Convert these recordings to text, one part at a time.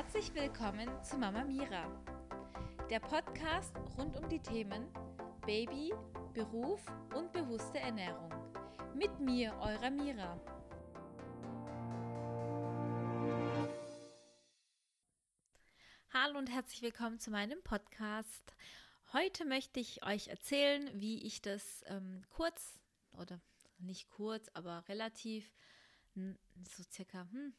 Herzlich willkommen zu Mama Mira, der Podcast rund um die Themen Baby, Beruf und bewusste Ernährung. Mit mir, eurer Mira. Hallo und herzlich willkommen zu meinem Podcast. Heute möchte ich euch erzählen, wie ich das ähm, kurz oder nicht kurz, aber relativ so circa hm,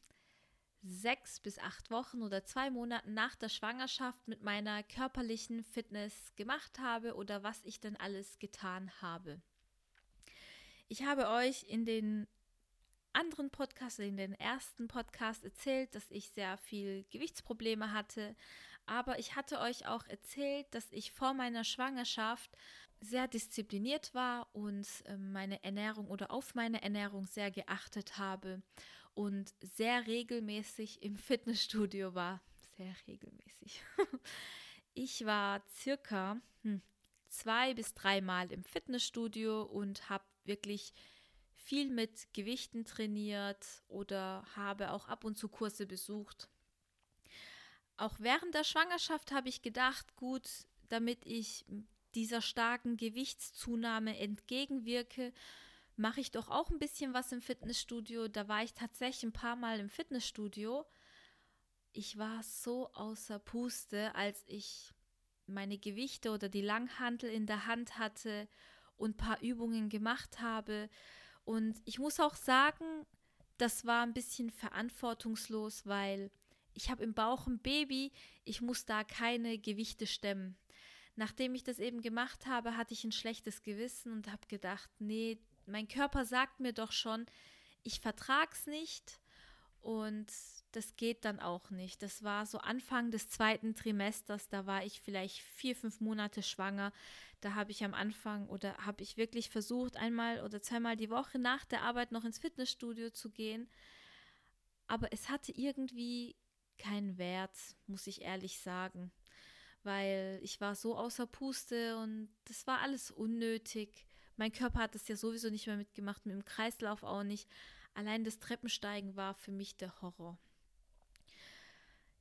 sechs bis acht Wochen oder zwei Monaten nach der Schwangerschaft mit meiner körperlichen Fitness gemacht habe oder was ich denn alles getan habe. Ich habe euch in den anderen Podcast, in den ersten Podcast erzählt, dass ich sehr viel Gewichtsprobleme hatte, aber ich hatte euch auch erzählt, dass ich vor meiner Schwangerschaft sehr diszipliniert war und ähm, meine Ernährung oder auf meine Ernährung sehr geachtet habe und sehr regelmäßig im Fitnessstudio war. Sehr regelmäßig. Ich war circa hm, zwei bis dreimal im Fitnessstudio und habe wirklich viel mit Gewichten trainiert oder habe auch ab und zu Kurse besucht. Auch während der Schwangerschaft habe ich gedacht, gut, damit ich dieser starken Gewichtszunahme entgegenwirke, mache ich doch auch ein bisschen was im Fitnessstudio. Da war ich tatsächlich ein paar Mal im Fitnessstudio. Ich war so außer Puste, als ich meine Gewichte oder die Langhantel in der Hand hatte und ein paar Übungen gemacht habe und ich muss auch sagen, das war ein bisschen verantwortungslos, weil ich habe im Bauch ein Baby, ich muss da keine Gewichte stemmen. Nachdem ich das eben gemacht habe, hatte ich ein schlechtes Gewissen und habe gedacht, nee, mein Körper sagt mir doch schon, ich vertrag's nicht und das geht dann auch nicht. Das war so Anfang des zweiten Trimesters, da war ich vielleicht vier, fünf Monate schwanger. Da habe ich am Anfang oder habe ich wirklich versucht, einmal oder zweimal die Woche nach der Arbeit noch ins Fitnessstudio zu gehen. Aber es hatte irgendwie keinen Wert, muss ich ehrlich sagen. Weil ich war so außer Puste und das war alles unnötig. Mein Körper hat das ja sowieso nicht mehr mitgemacht, mit dem Kreislauf auch nicht. Allein das Treppensteigen war für mich der Horror.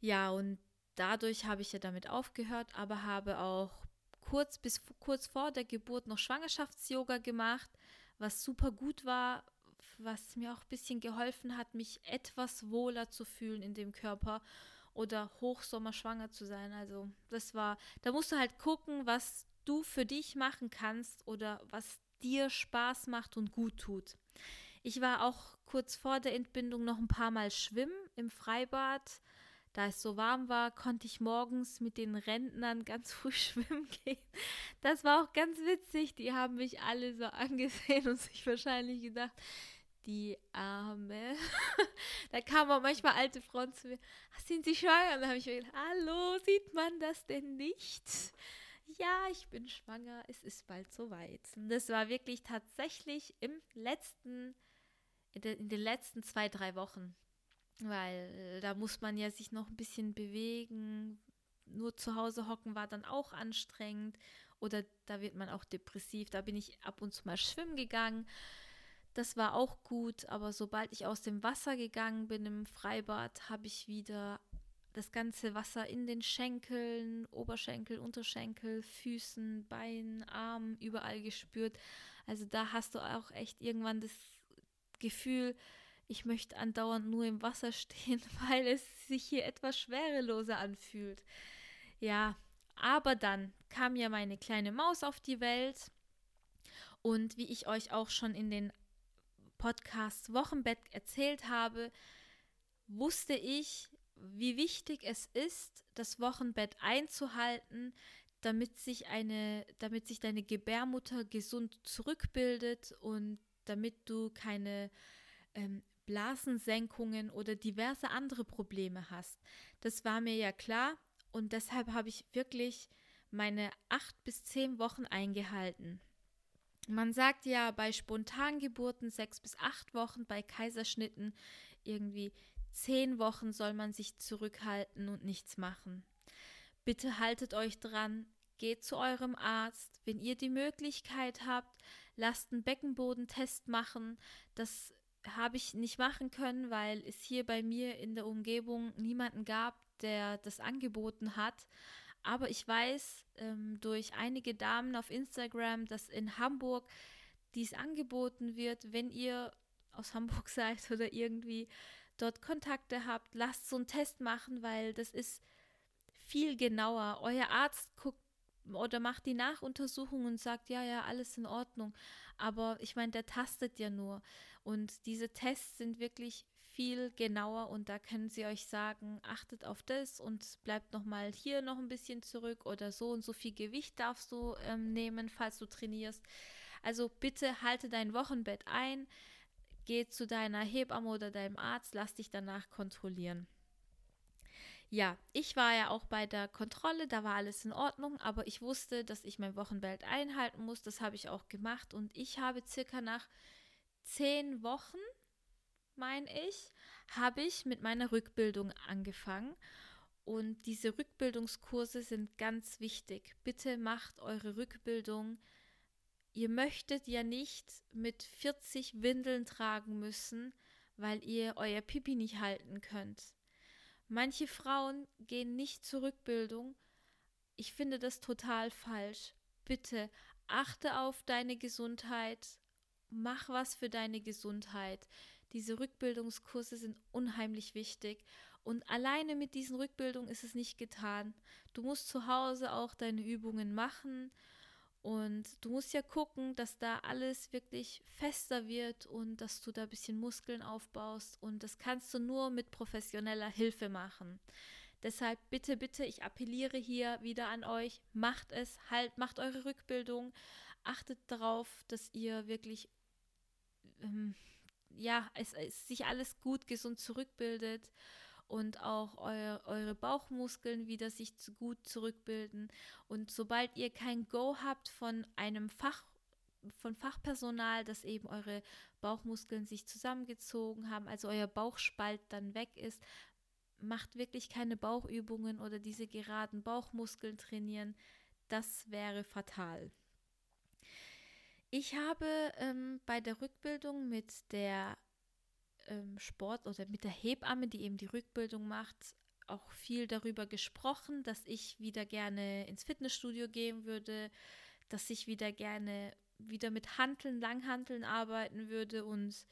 Ja, und dadurch habe ich ja damit aufgehört, aber habe auch kurz bis kurz vor der Geburt noch Schwangerschafts-Yoga gemacht, was super gut war, was mir auch ein bisschen geholfen hat, mich etwas wohler zu fühlen in dem Körper oder hochsommerschwanger zu sein. Also das war, da musst du halt gucken, was du für dich machen kannst oder was dir Spaß macht und gut tut. Ich war auch kurz vor der Entbindung noch ein paar Mal schwimmen im Freibad. Da es so warm war, konnte ich morgens mit den Rentnern ganz früh schwimmen gehen. Das war auch ganz witzig. Die haben mich alle so angesehen und sich wahrscheinlich gedacht, die Arme. da kamen auch manchmal alte Frauen zu mir. Sind Sie schwanger? Und dann habe ich mir gedacht, hallo, sieht man das denn nicht? Ja, ich bin schwanger, es ist bald soweit. Und das war wirklich tatsächlich im letzten in, de, in den letzten zwei, drei Wochen. Weil äh, da muss man ja sich noch ein bisschen bewegen. Nur zu Hause hocken war dann auch anstrengend. Oder da wird man auch depressiv. Da bin ich ab und zu mal schwimmen gegangen. Das war auch gut, aber sobald ich aus dem Wasser gegangen bin im Freibad, habe ich wieder das ganze Wasser in den Schenkeln, Oberschenkel, Unterschenkel, Füßen, Beinen, Armen, überall gespürt. Also da hast du auch echt irgendwann das Gefühl, ich möchte andauernd nur im Wasser stehen, weil es sich hier etwas schwereloser anfühlt. Ja, aber dann kam ja meine kleine Maus auf die Welt und wie ich euch auch schon in den Podcast Wochenbett erzählt habe, wusste ich, wie wichtig es ist, das Wochenbett einzuhalten, damit sich eine, damit sich deine Gebärmutter gesund zurückbildet und damit du keine ähm, Blasensenkungen oder diverse andere Probleme hast. Das war mir ja klar und deshalb habe ich wirklich meine acht bis zehn Wochen eingehalten. Man sagt ja bei Spontangeburten sechs bis acht Wochen, bei Kaiserschnitten irgendwie zehn Wochen soll man sich zurückhalten und nichts machen. Bitte haltet euch dran, Geht zu eurem Arzt. Wenn ihr die Möglichkeit habt, lasst einen Beckenbodentest machen. Das habe ich nicht machen können, weil es hier bei mir in der Umgebung niemanden gab, der das angeboten hat. Aber ich weiß ähm, durch einige Damen auf Instagram, dass in Hamburg dies angeboten wird, wenn ihr aus Hamburg seid oder irgendwie dort Kontakte habt, lasst so einen Test machen, weil das ist viel genauer. Euer Arzt guckt oder macht die Nachuntersuchung und sagt, ja, ja, alles in Ordnung. Aber ich meine, der tastet ja nur. Und diese Tests sind wirklich viel genauer und da können sie euch sagen, achtet auf das und bleibt nochmal hier noch ein bisschen zurück oder so und so viel Gewicht darfst du ähm, nehmen, falls du trainierst. Also bitte halte dein Wochenbett ein, geh zu deiner Hebamme oder deinem Arzt, lass dich danach kontrollieren. Ja, ich war ja auch bei der Kontrolle, da war alles in Ordnung, aber ich wusste, dass ich mein Wochenbett einhalten muss. Das habe ich auch gemacht und ich habe circa nach zehn Wochen, meine ich, habe ich mit meiner Rückbildung angefangen. Und diese Rückbildungskurse sind ganz wichtig. Bitte macht eure Rückbildung. Ihr möchtet ja nicht mit 40 Windeln tragen müssen, weil ihr euer Pipi nicht halten könnt. Manche Frauen gehen nicht zur Rückbildung. Ich finde das total falsch. Bitte achte auf deine Gesundheit. Mach was für deine Gesundheit. Diese Rückbildungskurse sind unheimlich wichtig. Und alleine mit diesen Rückbildungen ist es nicht getan. Du musst zu Hause auch deine Übungen machen und du musst ja gucken, dass da alles wirklich fester wird und dass du da ein bisschen Muskeln aufbaust. Und das kannst du nur mit professioneller Hilfe machen. Deshalb bitte, bitte, ich appelliere hier wieder an euch, macht es, halt, macht eure Rückbildung, achtet darauf, dass ihr wirklich, ähm, ja, es, es sich alles gut, gesund zurückbildet und auch eu eure Bauchmuskeln wieder sich zu gut zurückbilden. Und sobald ihr kein Go habt von einem Fach von Fachpersonal, dass eben eure Bauchmuskeln sich zusammengezogen haben, also euer Bauchspalt dann weg ist, macht wirklich keine Bauchübungen oder diese geraden Bauchmuskeln trainieren. Das wäre fatal. Ich habe ähm, bei der Rückbildung mit der ähm, Sport oder mit der Hebamme, die eben die Rückbildung macht, auch viel darüber gesprochen, dass ich wieder gerne ins Fitnessstudio gehen würde, dass ich wieder gerne wieder mit Hanteln, Langhanteln arbeiten würde und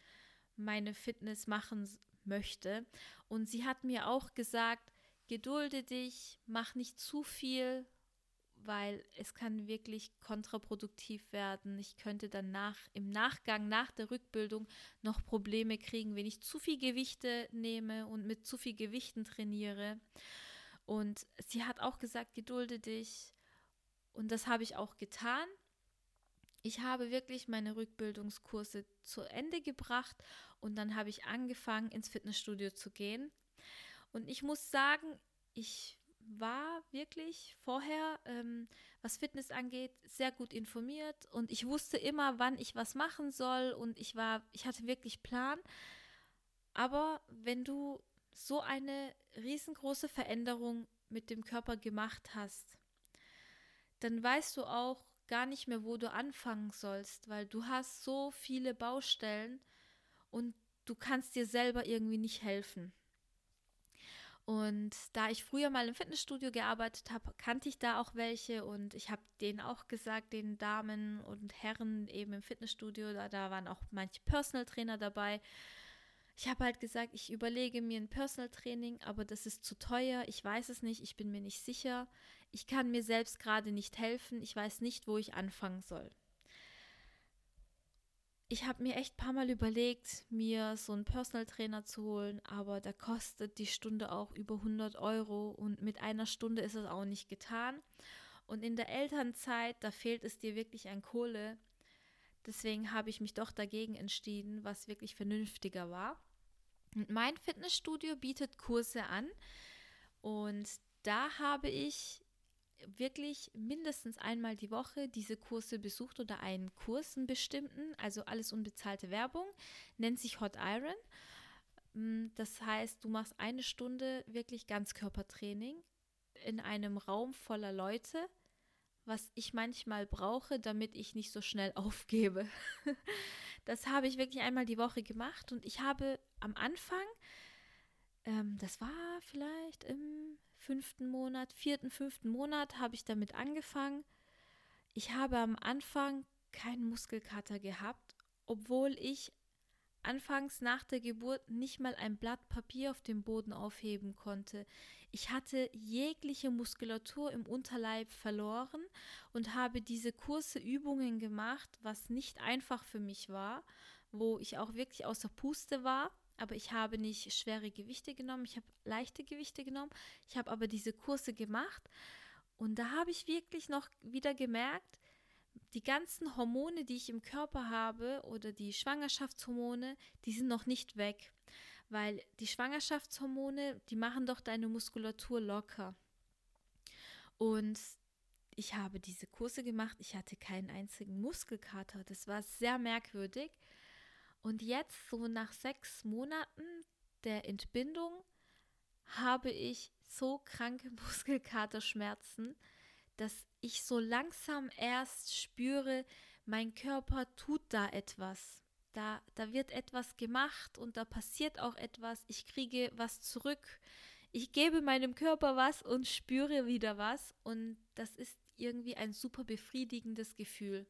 meine Fitness machen möchte. Und sie hat mir auch gesagt, gedulde dich, mach nicht zu viel, weil es kann wirklich kontraproduktiv werden. Ich könnte dann nach, im Nachgang, nach der Rückbildung noch Probleme kriegen, wenn ich zu viel Gewichte nehme und mit zu viel Gewichten trainiere. Und sie hat auch gesagt, gedulde dich. Und das habe ich auch getan. Ich habe wirklich meine Rückbildungskurse zu Ende gebracht und dann habe ich angefangen, ins Fitnessstudio zu gehen. Und ich muss sagen, ich war wirklich vorher, ähm, was Fitness angeht, sehr gut informiert und ich wusste immer, wann ich was machen soll und ich war, ich hatte wirklich Plan. Aber wenn du so eine riesengroße Veränderung mit dem Körper gemacht hast, dann weißt du auch gar nicht mehr, wo du anfangen sollst, weil du hast so viele Baustellen und du kannst dir selber irgendwie nicht helfen. Und da ich früher mal im Fitnessstudio gearbeitet habe, kannte ich da auch welche und ich habe denen auch gesagt, den Damen und Herren eben im Fitnessstudio, da, da waren auch manche Personal Trainer dabei. Ich habe halt gesagt, ich überlege mir ein Personal Training, aber das ist zu teuer, ich weiß es nicht, ich bin mir nicht sicher. Ich kann mir selbst gerade nicht helfen, ich weiß nicht, wo ich anfangen soll ich habe mir echt ein paar Mal überlegt, mir so einen Personal Trainer zu holen, aber da kostet die Stunde auch über 100 Euro und mit einer Stunde ist es auch nicht getan. Und in der Elternzeit, da fehlt es dir wirklich an Kohle. Deswegen habe ich mich doch dagegen entschieden, was wirklich vernünftiger war. Und mein Fitnessstudio bietet Kurse an und da habe ich wirklich mindestens einmal die Woche diese Kurse besucht oder einen Kurs, einen bestimmten, also alles unbezahlte Werbung, nennt sich Hot Iron. Mm, das heißt, du machst eine Stunde wirklich Ganzkörpertraining in einem Raum voller Leute, was ich manchmal brauche, damit ich nicht so schnell aufgebe. Das habe ich wirklich einmal die Woche gemacht und ich habe am Anfang, ähm, das war vielleicht im fünften Monat, vierten, fünften Monat, habe ich damit angefangen. Ich habe am Anfang keinen Muskelkater gehabt, obwohl ich anfangs nach der Geburt nicht mal ein Blatt Papier auf dem Boden aufheben konnte. Ich hatte jegliche Muskulatur im Unterleib verloren und habe diese Kurse Übungen gemacht, was nicht einfach für mich war, wo ich auch wirklich außer Puste war. Aber ich habe nicht schwere Gewichte genommen, ich habe leichte Gewichte genommen. Ich habe aber diese Kurse gemacht und da habe ich wirklich noch wieder gemerkt, die ganzen Hormone, die ich im Körper habe oder die Schwangerschaftshormone, die sind noch nicht weg, weil die Schwangerschaftshormone, die machen doch deine Muskulatur locker. Und ich habe diese Kurse gemacht, ich hatte keinen einzigen Muskelkater. Das war sehr merkwürdig. Und jetzt, so nach sechs Monaten der Entbindung, habe ich so kranke Muskelkaterschmerzen, dass ich so langsam erst spüre, mein Körper tut da etwas. Da, da wird etwas gemacht und da passiert auch etwas. Ich kriege was zurück. Ich gebe meinem Körper was und spüre wieder was. Und das ist irgendwie ein super befriedigendes Gefühl.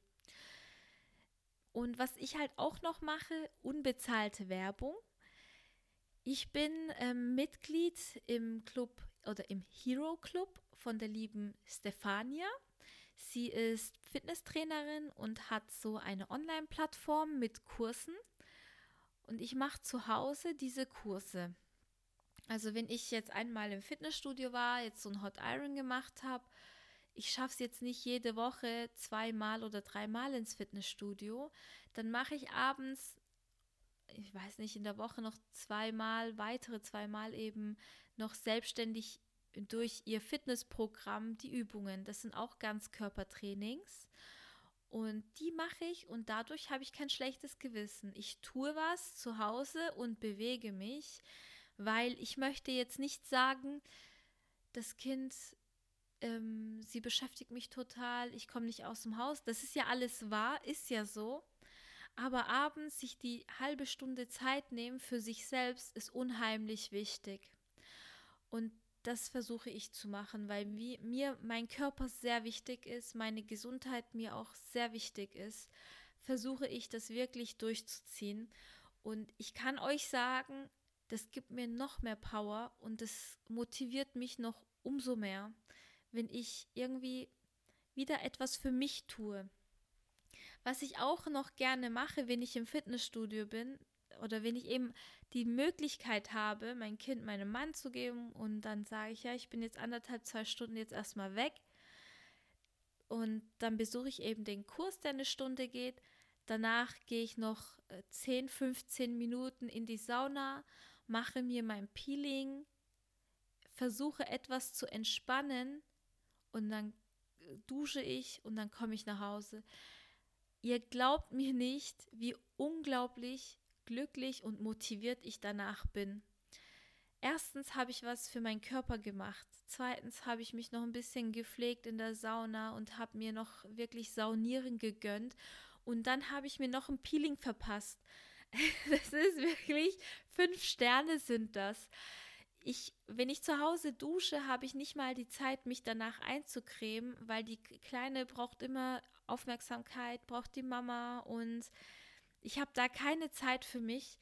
Und was ich halt auch noch mache, unbezahlte Werbung. Ich bin ähm, Mitglied im Club oder im Hero Club von der lieben Stefania. Sie ist Fitnesstrainerin und hat so eine Online-Plattform mit Kursen. Und ich mache zu Hause diese Kurse. Also wenn ich jetzt einmal im Fitnessstudio war, jetzt so ein Hot Iron gemacht habe, ich schaffe es jetzt nicht jede Woche zweimal oder dreimal ins Fitnessstudio, dann mache ich abends, ich weiß nicht, in der Woche noch zweimal, weitere zweimal eben noch selbstständig durch ihr Fitnessprogramm die Übungen. Das sind auch Ganzkörpertrainings. Und die mache ich und dadurch habe ich kein schlechtes Gewissen. Ich tue was zu Hause und bewege mich, weil ich möchte jetzt nicht sagen, das Kind, ähm, sie beschäftigt mich total, ich komme nicht aus dem Haus. Das ist ja alles wahr, ist ja so. Aber abends sich die halbe Stunde Zeit nehmen für sich selbst ist unheimlich wichtig. Und das versuche ich zu machen, weil wie, mir mein Körper sehr wichtig ist, meine Gesundheit mir auch sehr wichtig ist, versuche ich das wirklich durchzuziehen. Und ich kann euch sagen, das gibt mir noch mehr Power und das motiviert mich noch umso mehr, wenn ich irgendwie wieder etwas für mich tue. Was ich auch noch gerne mache, wenn ich im Fitnessstudio bin oder wenn ich eben die Möglichkeit habe, mein Kind meinem Mann zu geben und dann sage ich, ja, ich bin jetzt anderthalb, zwei Stunden jetzt erstmal weg und dann besuche ich eben den Kurs, der eine Stunde geht. Danach gehe ich noch 10, äh, 15 Minuten in die Sauna, mache mir mein Peeling, versuche etwas zu entspannen und dann äh, dusche ich und dann komme ich nach Hause. Ihr glaubt mir nicht, wie unglaublich glücklich und motiviert ich danach bin. Erstens habe ich was für meinen Körper gemacht. Zweitens habe ich mich noch ein bisschen gepflegt in der Sauna und habe mir noch wirklich Saunieren gegönnt. Und dann habe ich mir noch ein Peeling verpasst. Das ist wirklich, fünf Sterne sind das. Ich, wenn ich zu Hause dusche, habe ich nicht mal die Zeit, mich danach einzucremen, weil die Kleine braucht immer Aufmerksamkeit, braucht die Mama und ich habe da keine Zeit für mich,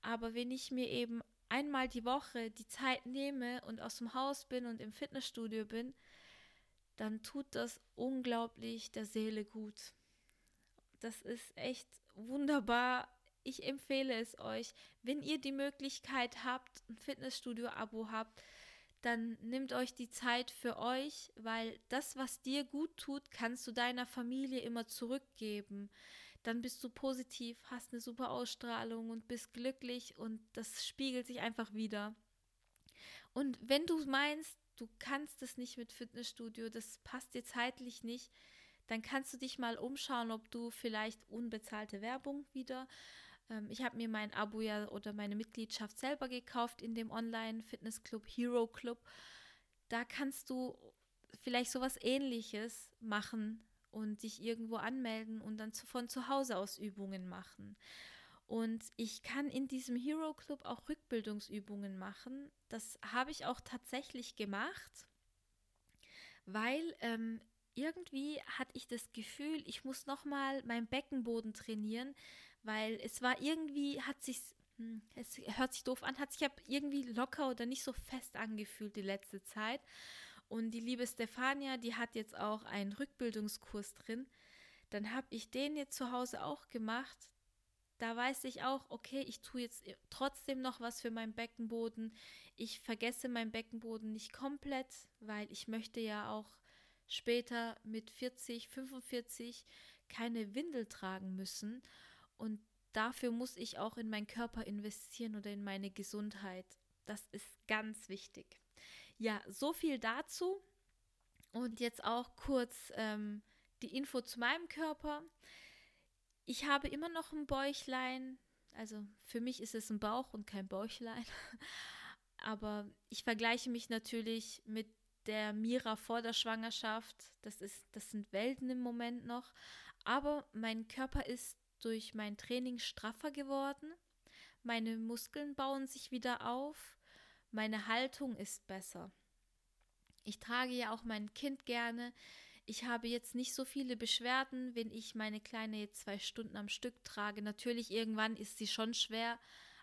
aber wenn ich mir eben einmal die Woche die Zeit nehme und aus dem Haus bin und im Fitnessstudio bin, dann tut das unglaublich der Seele gut. Das ist echt wunderbar. Ich empfehle es euch. Wenn ihr die Möglichkeit habt, ein Fitnessstudio-Abo habt, dann nehmt euch die Zeit für euch, weil das, was dir gut tut, kannst du deiner Familie immer zurückgeben dann bist du positiv, hast eine super Ausstrahlung und bist glücklich und das spiegelt sich einfach wieder. Und wenn du meinst, du kannst es nicht mit Fitnessstudio, das passt dir zeitlich nicht, dann kannst du dich mal umschauen, ob du vielleicht unbezahlte Werbung wieder. Ähm, ich habe mir mein Abo ja oder meine Mitgliedschaft selber gekauft in dem Online-Fitnessclub Hero Club. Da kannst du vielleicht sowas ähnliches machen und dich irgendwo anmelden und dann von zu Hause aus Übungen machen. Und ich kann in diesem Hero Club auch Rückbildungsübungen machen. Das habe ich auch tatsächlich gemacht, weil ähm, irgendwie hatte ich das Gefühl, ich muss nochmal meinen Beckenboden trainieren, weil es war irgendwie, hat sich, hm, es hört sich doof an, hat sich irgendwie locker oder nicht so fest angefühlt die letzte Zeit. Und die liebe Stefania, die hat jetzt auch einen Rückbildungskurs drin. Dann habe ich den jetzt zu Hause auch gemacht. Da weiß ich auch, okay, ich tue jetzt trotzdem noch was für meinen Beckenboden. Ich vergesse meinen Beckenboden nicht komplett, weil ich möchte ja auch später mit 40, 45 keine Windel tragen müssen. Und dafür muss ich auch in meinen Körper investieren oder in meine Gesundheit. Das ist ganz wichtig. Ja, so viel dazu. Und jetzt auch kurz ähm, die Info zu meinem Körper. Ich habe immer noch ein Bäuchlein. Also für mich ist es ein Bauch und kein Bäuchlein. Aber ich vergleiche mich natürlich mit der Mira vor der Schwangerschaft. Das, ist, das sind Welten im Moment noch. Aber mein Körper ist durch mein Training straffer geworden. Meine Muskeln bauen sich wieder auf. Meine Haltung ist besser. Ich trage ja auch mein Kind gerne. Ich habe jetzt nicht so viele Beschwerden, wenn ich meine Kleine jetzt zwei Stunden am Stück trage. Natürlich, irgendwann ist sie schon schwer,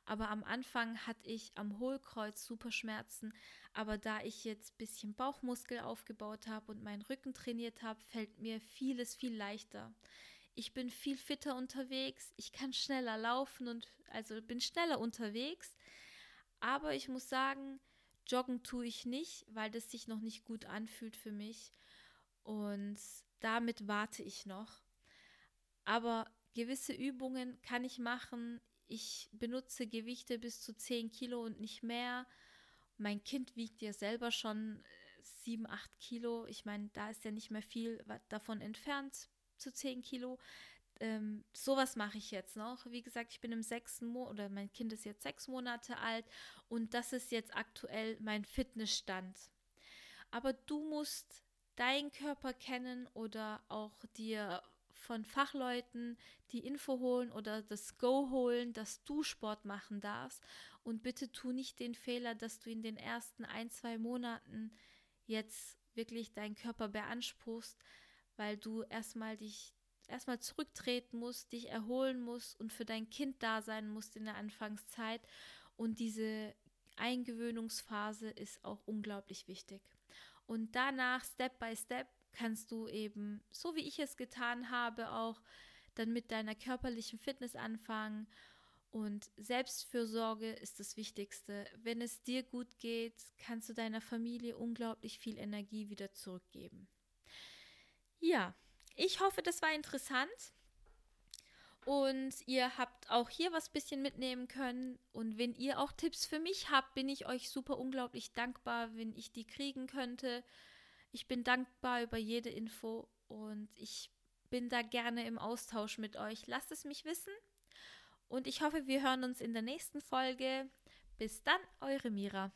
aber am Anfang hatte ich am Hohlkreuz super Schmerzen. Aber da ich jetzt ein bisschen Bauchmuskel aufgebaut habe und meinen Rücken trainiert habe, fällt mir vieles viel leichter. Ich bin viel fitter unterwegs, ich kann schneller laufen und also bin schneller unterwegs. Aber ich muss sagen, joggen tue ich nicht, weil das sich noch nicht gut anfühlt für mich. Und damit warte ich noch. Aber gewisse Übungen kann ich machen. Ich benutze Gewichte bis zu 10 Kilo und nicht mehr. Mein Kind wiegt ja selber schon 7, äh, 8 Kilo. Ich meine, da ist ja nicht mehr viel davon entfernt zu 10 Kilo. Ähm, sowas mache ich jetzt noch. Wie gesagt, ich bin im sechsten Monat oder mein Kind ist jetzt sechs Monate alt und das ist jetzt aktuell mein Fitnessstand. Aber du musst deinen Körper kennen oder auch dir von Fachleuten die Info holen oder das Go holen, dass du Sport machen darfst. Und bitte tu nicht den Fehler, dass du in den ersten ein, zwei Monaten jetzt wirklich deinen Körper beanspruchst, weil du erstmal dich erstmal zurücktreten musst, dich erholen musst und für dein Kind da sein musst in der Anfangszeit. Und diese Eingewöhnungsphase ist auch unglaublich wichtig. Und danach, Step by Step, kannst du eben, so wie ich es getan habe, auch dann mit deiner körperlichen Fitness anfangen. Und Selbstfürsorge ist das Wichtigste. Wenn es dir gut geht, kannst du deiner Familie unglaublich viel Energie wieder zurückgeben. Ja, ich hoffe, das war interessant. Und ihr habt auch hier was bisschen mitnehmen können. Und wenn ihr auch Tipps für mich habt, bin ich euch super unglaublich dankbar, wenn ich die kriegen könnte. Ich bin dankbar über jede Info und ich bin da gerne im Austausch mit euch. Lasst es mich wissen. Und ich hoffe, wir hören uns in der nächsten Folge. Bis dann, eure Mira.